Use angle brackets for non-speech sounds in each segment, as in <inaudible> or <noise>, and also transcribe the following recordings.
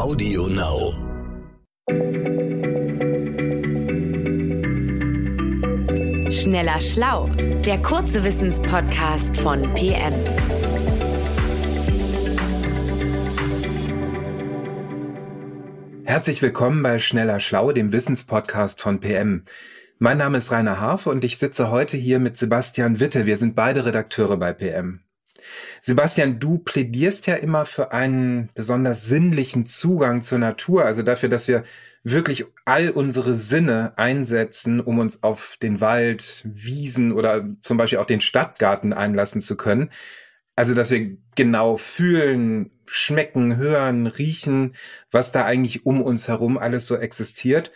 Audio Now. Schneller Schlau, der kurze Wissenspodcast von PM. Herzlich willkommen bei Schneller Schlau, dem Wissenspodcast von PM. Mein Name ist Rainer Harfe und ich sitze heute hier mit Sebastian Witte. Wir sind beide Redakteure bei PM. Sebastian, du plädierst ja immer für einen besonders sinnlichen Zugang zur Natur, also dafür, dass wir wirklich all unsere Sinne einsetzen, um uns auf den Wald, Wiesen oder zum Beispiel auch den Stadtgarten einlassen zu können. Also, dass wir genau fühlen, schmecken, hören, riechen, was da eigentlich um uns herum alles so existiert.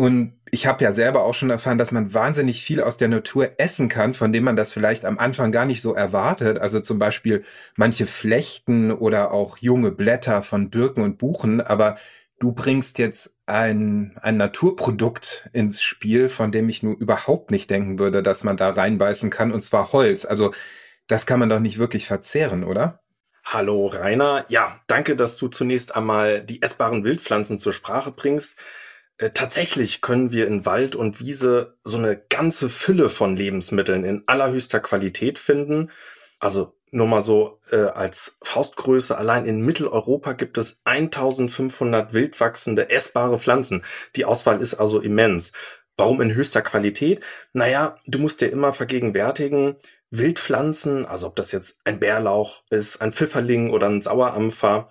Und ich habe ja selber auch schon erfahren, dass man wahnsinnig viel aus der Natur essen kann, von dem man das vielleicht am Anfang gar nicht so erwartet. Also zum Beispiel manche Flechten oder auch junge Blätter von Birken und Buchen. Aber du bringst jetzt ein, ein Naturprodukt ins Spiel, von dem ich nur überhaupt nicht denken würde, dass man da reinbeißen kann, und zwar Holz. Also das kann man doch nicht wirklich verzehren, oder? Hallo Rainer. Ja, danke, dass du zunächst einmal die essbaren Wildpflanzen zur Sprache bringst. Äh, tatsächlich können wir in Wald und Wiese so eine ganze Fülle von Lebensmitteln in allerhöchster Qualität finden. Also nur mal so äh, als Faustgröße, allein in Mitteleuropa gibt es 1500 wildwachsende essbare Pflanzen. Die Auswahl ist also immens. Warum in höchster Qualität? Naja, du musst dir immer vergegenwärtigen, Wildpflanzen, also ob das jetzt ein Bärlauch ist, ein Pfifferling oder ein Sauerampfer,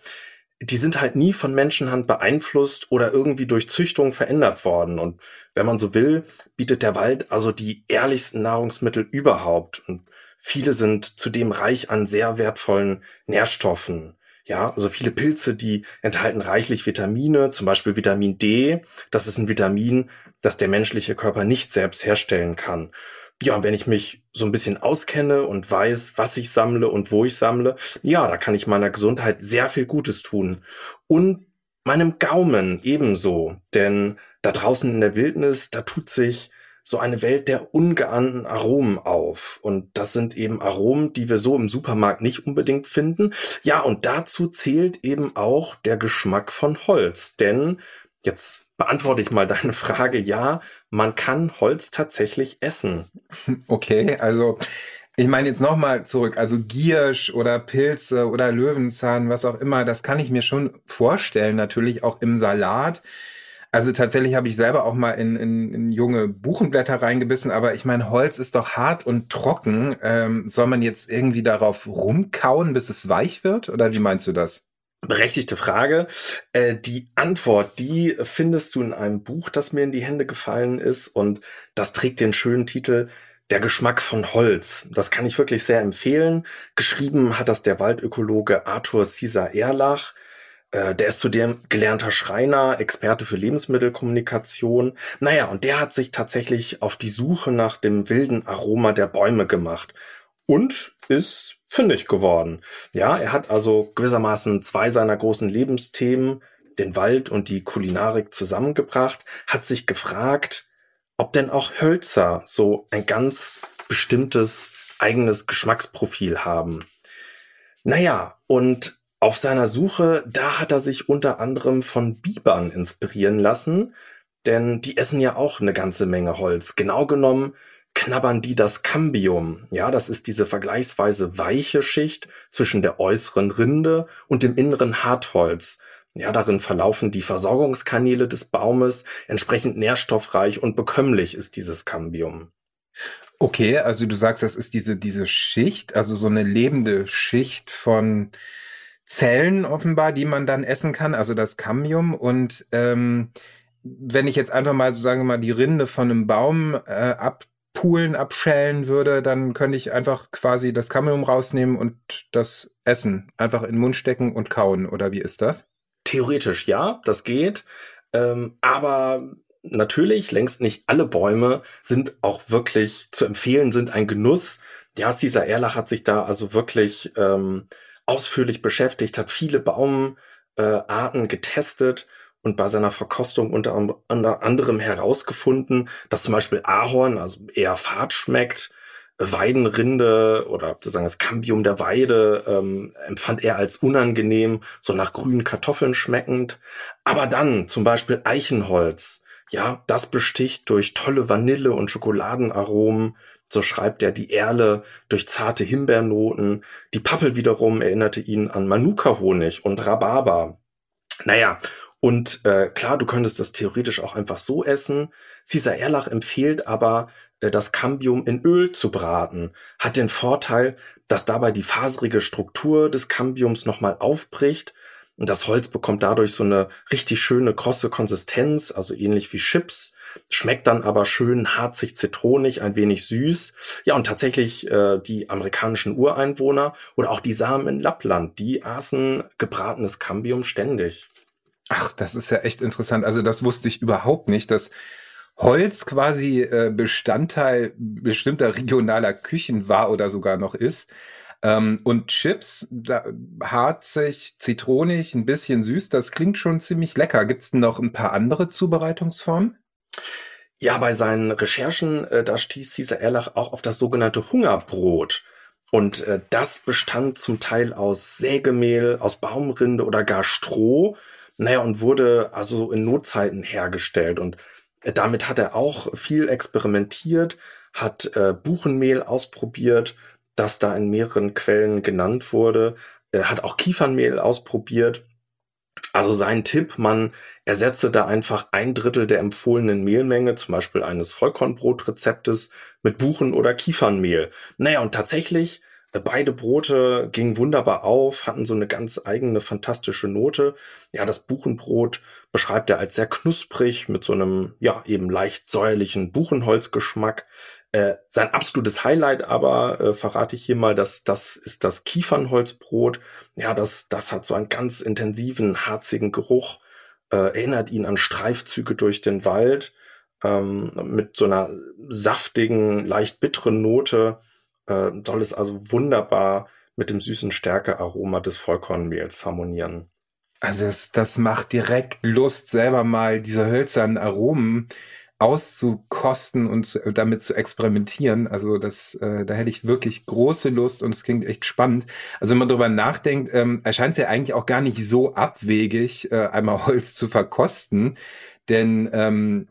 die sind halt nie von Menschenhand beeinflusst oder irgendwie durch Züchtung verändert worden. Und wenn man so will, bietet der Wald also die ehrlichsten Nahrungsmittel überhaupt. Und viele sind zudem reich an sehr wertvollen Nährstoffen. Ja, also viele Pilze, die enthalten reichlich Vitamine, zum Beispiel Vitamin D. Das ist ein Vitamin, das der menschliche Körper nicht selbst herstellen kann ja, wenn ich mich so ein bisschen auskenne und weiß, was ich sammle und wo ich sammle, ja, da kann ich meiner Gesundheit sehr viel Gutes tun. Und meinem Gaumen ebenso. Denn da draußen in der Wildnis, da tut sich so eine Welt der ungeahnten Aromen auf. Und das sind eben Aromen, die wir so im Supermarkt nicht unbedingt finden. Ja, und dazu zählt eben auch der Geschmack von Holz. Denn Jetzt beantworte ich mal deine Frage. Ja, man kann Holz tatsächlich essen. <laughs> Okay, also ich meine jetzt nochmal zurück. Also Giersch oder Pilze oder Löwenzahn, was auch immer, das kann ich mir schon vorstellen, natürlich auch im Salat. Also tatsächlich habe ich selber auch mal in, in, in junge Buchenblätter reingebissen, aber ich meine, Holz ist doch hart und trocken. Ähm, soll man jetzt irgendwie darauf rumkauen, bis es weich wird? Oder wie meinst du das? Berechtigte Frage. Äh, die Antwort, die findest du in einem Buch, das mir in die Hände gefallen ist und das trägt den schönen Titel Der Geschmack von Holz. Das kann ich wirklich sehr empfehlen. Geschrieben hat das der Waldökologe Arthur Caesar Erlach. Äh, der ist zudem gelernter Schreiner, Experte für Lebensmittelkommunikation. Naja, und der hat sich tatsächlich auf die Suche nach dem wilden Aroma der Bäume gemacht und ist fündig geworden. Ja, er hat also gewissermaßen zwei seiner großen Lebensthemen, den Wald und die Kulinarik zusammengebracht, hat sich gefragt, ob denn auch Hölzer so ein ganz bestimmtes eigenes Geschmacksprofil haben. Naja, und auf seiner Suche, da hat er sich unter anderem von Bibern inspirieren lassen, denn die essen ja auch eine ganze Menge Holz. Genau genommen knabbern die das Cambium. Ja, das ist diese vergleichsweise weiche Schicht zwischen der äußeren Rinde und dem inneren Hartholz. Ja, darin verlaufen die Versorgungskanäle des Baumes, entsprechend nährstoffreich und bekömmlich ist dieses Cambium. Okay, also du sagst, das ist diese, diese Schicht, also so eine lebende Schicht von Zellen offenbar, die man dann essen kann, also das Cambium. Und ähm, wenn ich jetzt einfach mal, sagen wir mal, die Rinde von einem Baum äh, ab Pulen abschälen würde, dann könnte ich einfach quasi das Cambium rausnehmen und das essen. Einfach in den Mund stecken und kauen. Oder wie ist das? Theoretisch ja, das geht. Ähm, aber natürlich, längst nicht alle Bäume sind auch wirklich zu empfehlen, sind ein Genuss. Ja, Cesar Erlach hat sich da also wirklich ähm, ausführlich beschäftigt, hat viele Baumarten äh, getestet und bei seiner Verkostung unter, unter anderem herausgefunden, dass zum Beispiel Ahorn also eher fad schmeckt, Weidenrinde oder sozusagen das Cambium der Weide ähm, empfand er als unangenehm, so nach grünen Kartoffeln schmeckend. Aber dann zum Beispiel Eichenholz, ja, das besticht durch tolle Vanille- und Schokoladenaromen. So schreibt er die Erle durch zarte Himbeernoten. Die Pappel wiederum erinnerte ihn an Manuka-Honig und Rhabarber. Naja, und äh, klar, du könntest das theoretisch auch einfach so essen. Caesar Erlach empfiehlt aber, äh, das Cambium in Öl zu braten. Hat den Vorteil, dass dabei die faserige Struktur des Cambiums nochmal aufbricht. Und das Holz bekommt dadurch so eine richtig schöne krosse Konsistenz, also ähnlich wie Chips. Schmeckt dann aber schön harzig zitronig, ein wenig süß. Ja, und tatsächlich äh, die amerikanischen Ureinwohner oder auch die Samen in Lappland, die aßen gebratenes Cambium ständig. Ach, das ist ja echt interessant. Also das wusste ich überhaupt nicht, dass Holz quasi äh, Bestandteil bestimmter regionaler Küchen war oder sogar noch ist. Ähm, und Chips, da, harzig, zitronig, ein bisschen süß, das klingt schon ziemlich lecker. Gibt's denn noch ein paar andere Zubereitungsformen? Ja, bei seinen Recherchen, äh, da stieß Caesar Erlach auch auf das sogenannte Hungerbrot. Und äh, das bestand zum Teil aus Sägemehl, aus Baumrinde oder gar Stroh. Naja, und wurde also in Notzeiten hergestellt. Und äh, damit hat er auch viel experimentiert, hat äh, Buchenmehl ausprobiert, das da in mehreren Quellen genannt wurde. Er hat auch Kiefernmehl ausprobiert. Also sein Tipp, man ersetze da einfach ein Drittel der empfohlenen Mehlmenge, zum Beispiel eines Vollkornbrotrezeptes, mit Buchen- oder Kiefernmehl. Naja, und tatsächlich Beide Brote gingen wunderbar auf, hatten so eine ganz eigene fantastische Note. Ja, das Buchenbrot beschreibt er als sehr knusprig mit so einem, ja, eben leicht säuerlichen Buchenholzgeschmack. Äh, sein absolutes Highlight aber, äh, verrate ich hier mal, dass das ist das Kiefernholzbrot. Ja, das, das hat so einen ganz intensiven, harzigen Geruch, äh, erinnert ihn an Streifzüge durch den Wald, ähm, mit so einer saftigen, leicht bitteren Note äh, soll es also wunderbar mit dem süßen Stärkearoma des Vollkornmehls harmonieren. Also das, das macht direkt Lust, selber mal diese hölzernen Aromen auszukosten und damit zu experimentieren. Also das, äh, da hätte ich wirklich große Lust und es klingt echt spannend. Also wenn man darüber nachdenkt, ähm, erscheint es ja eigentlich auch gar nicht so abwegig, äh, einmal <laughs> Holz zu verkosten. Denn ähm,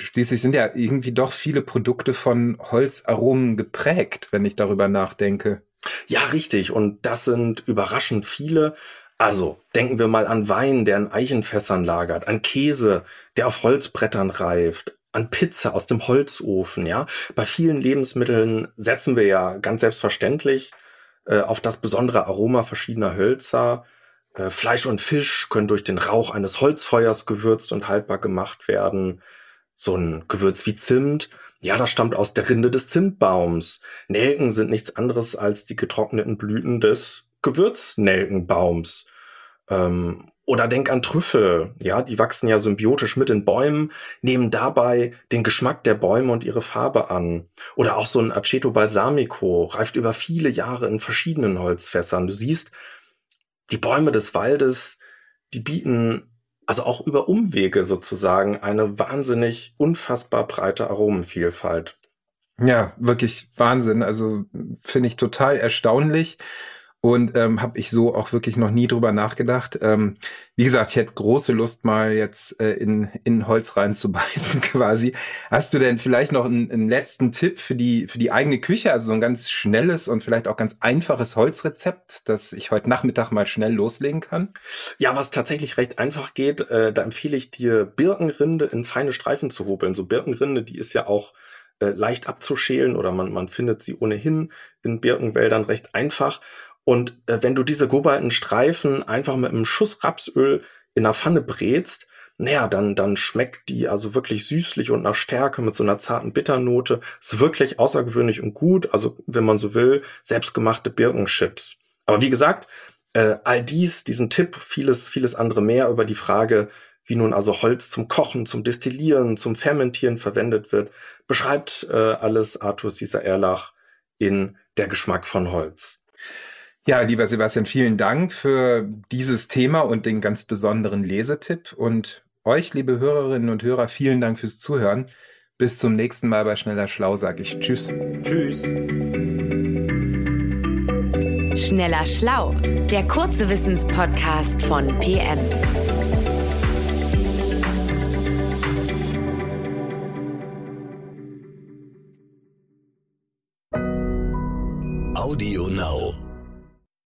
schließlich sind ja irgendwie doch viele Produkte von Holzaromen geprägt, wenn ich darüber nachdenke. Ja, richtig. Und das sind überraschend viele. Also denken wir mal an Wein, der in Eichenfässern lagert, an Käse, der auf Holzbrettern reift, an Pizza aus dem Holzofen, ja. Bei vielen Lebensmitteln setzen wir ja ganz selbstverständlich äh, auf das besondere Aroma verschiedener Hölzer. Äh, Fleisch und Fisch können durch den Rauch eines Holzfeuers gewürzt und haltbar gemacht werden. So ein Gewürz wie Zimt, ja, das stammt aus der Rinde des Zimtbaums. Nelken sind nichts anderes als die getrockneten Blüten des Gewürznelkenbaums. Ähm, oder denk an Trüffel, ja, die wachsen ja symbiotisch mit den Bäumen, nehmen dabei den Geschmack der Bäume und ihre Farbe an. Oder auch so ein Aceto balsamico reift über viele Jahre in verschiedenen Holzfässern. Du siehst, die Bäume des Waldes, die bieten also auch über Umwege sozusagen eine wahnsinnig unfassbar breite Aromenvielfalt. Ja, wirklich Wahnsinn. Also finde ich total erstaunlich und ähm, habe ich so auch wirklich noch nie drüber nachgedacht. Ähm, wie gesagt, ich hätte große Lust mal jetzt äh, in, in Holz reinzubeißen <laughs> quasi. Hast du denn vielleicht noch einen, einen letzten Tipp für die für die eigene Küche, also so ein ganz schnelles und vielleicht auch ganz einfaches Holzrezept, das ich heute Nachmittag mal schnell loslegen kann? Ja, was tatsächlich recht einfach geht, äh, da empfehle ich dir Birkenrinde in feine Streifen zu hobeln. So Birkenrinde, die ist ja auch äh, leicht abzuschälen oder man, man findet sie ohnehin in Birkenwäldern recht einfach. Und äh, wenn du diese gebalten Streifen einfach mit einem Schuss Rapsöl in der Pfanne brätst, naja, dann, dann schmeckt die also wirklich süßlich und nach Stärke mit so einer zarten Bitternote. Ist wirklich außergewöhnlich und gut. Also, wenn man so will, selbstgemachte Birkenchips. Aber wie gesagt, äh, all dies, diesen Tipp, vieles, vieles andere mehr über die Frage, wie nun also Holz zum Kochen, zum Destillieren, zum Fermentieren verwendet wird, beschreibt äh, alles Arthur Caesar Erlach in Der Geschmack von Holz. Ja, lieber Sebastian, vielen Dank für dieses Thema und den ganz besonderen Lesetipp. Und euch, liebe Hörerinnen und Hörer, vielen Dank fürs Zuhören. Bis zum nächsten Mal bei Schneller Schlau sage ich Tschüss. Tschüss. Schneller Schlau, der kurze Wissenspodcast von PM.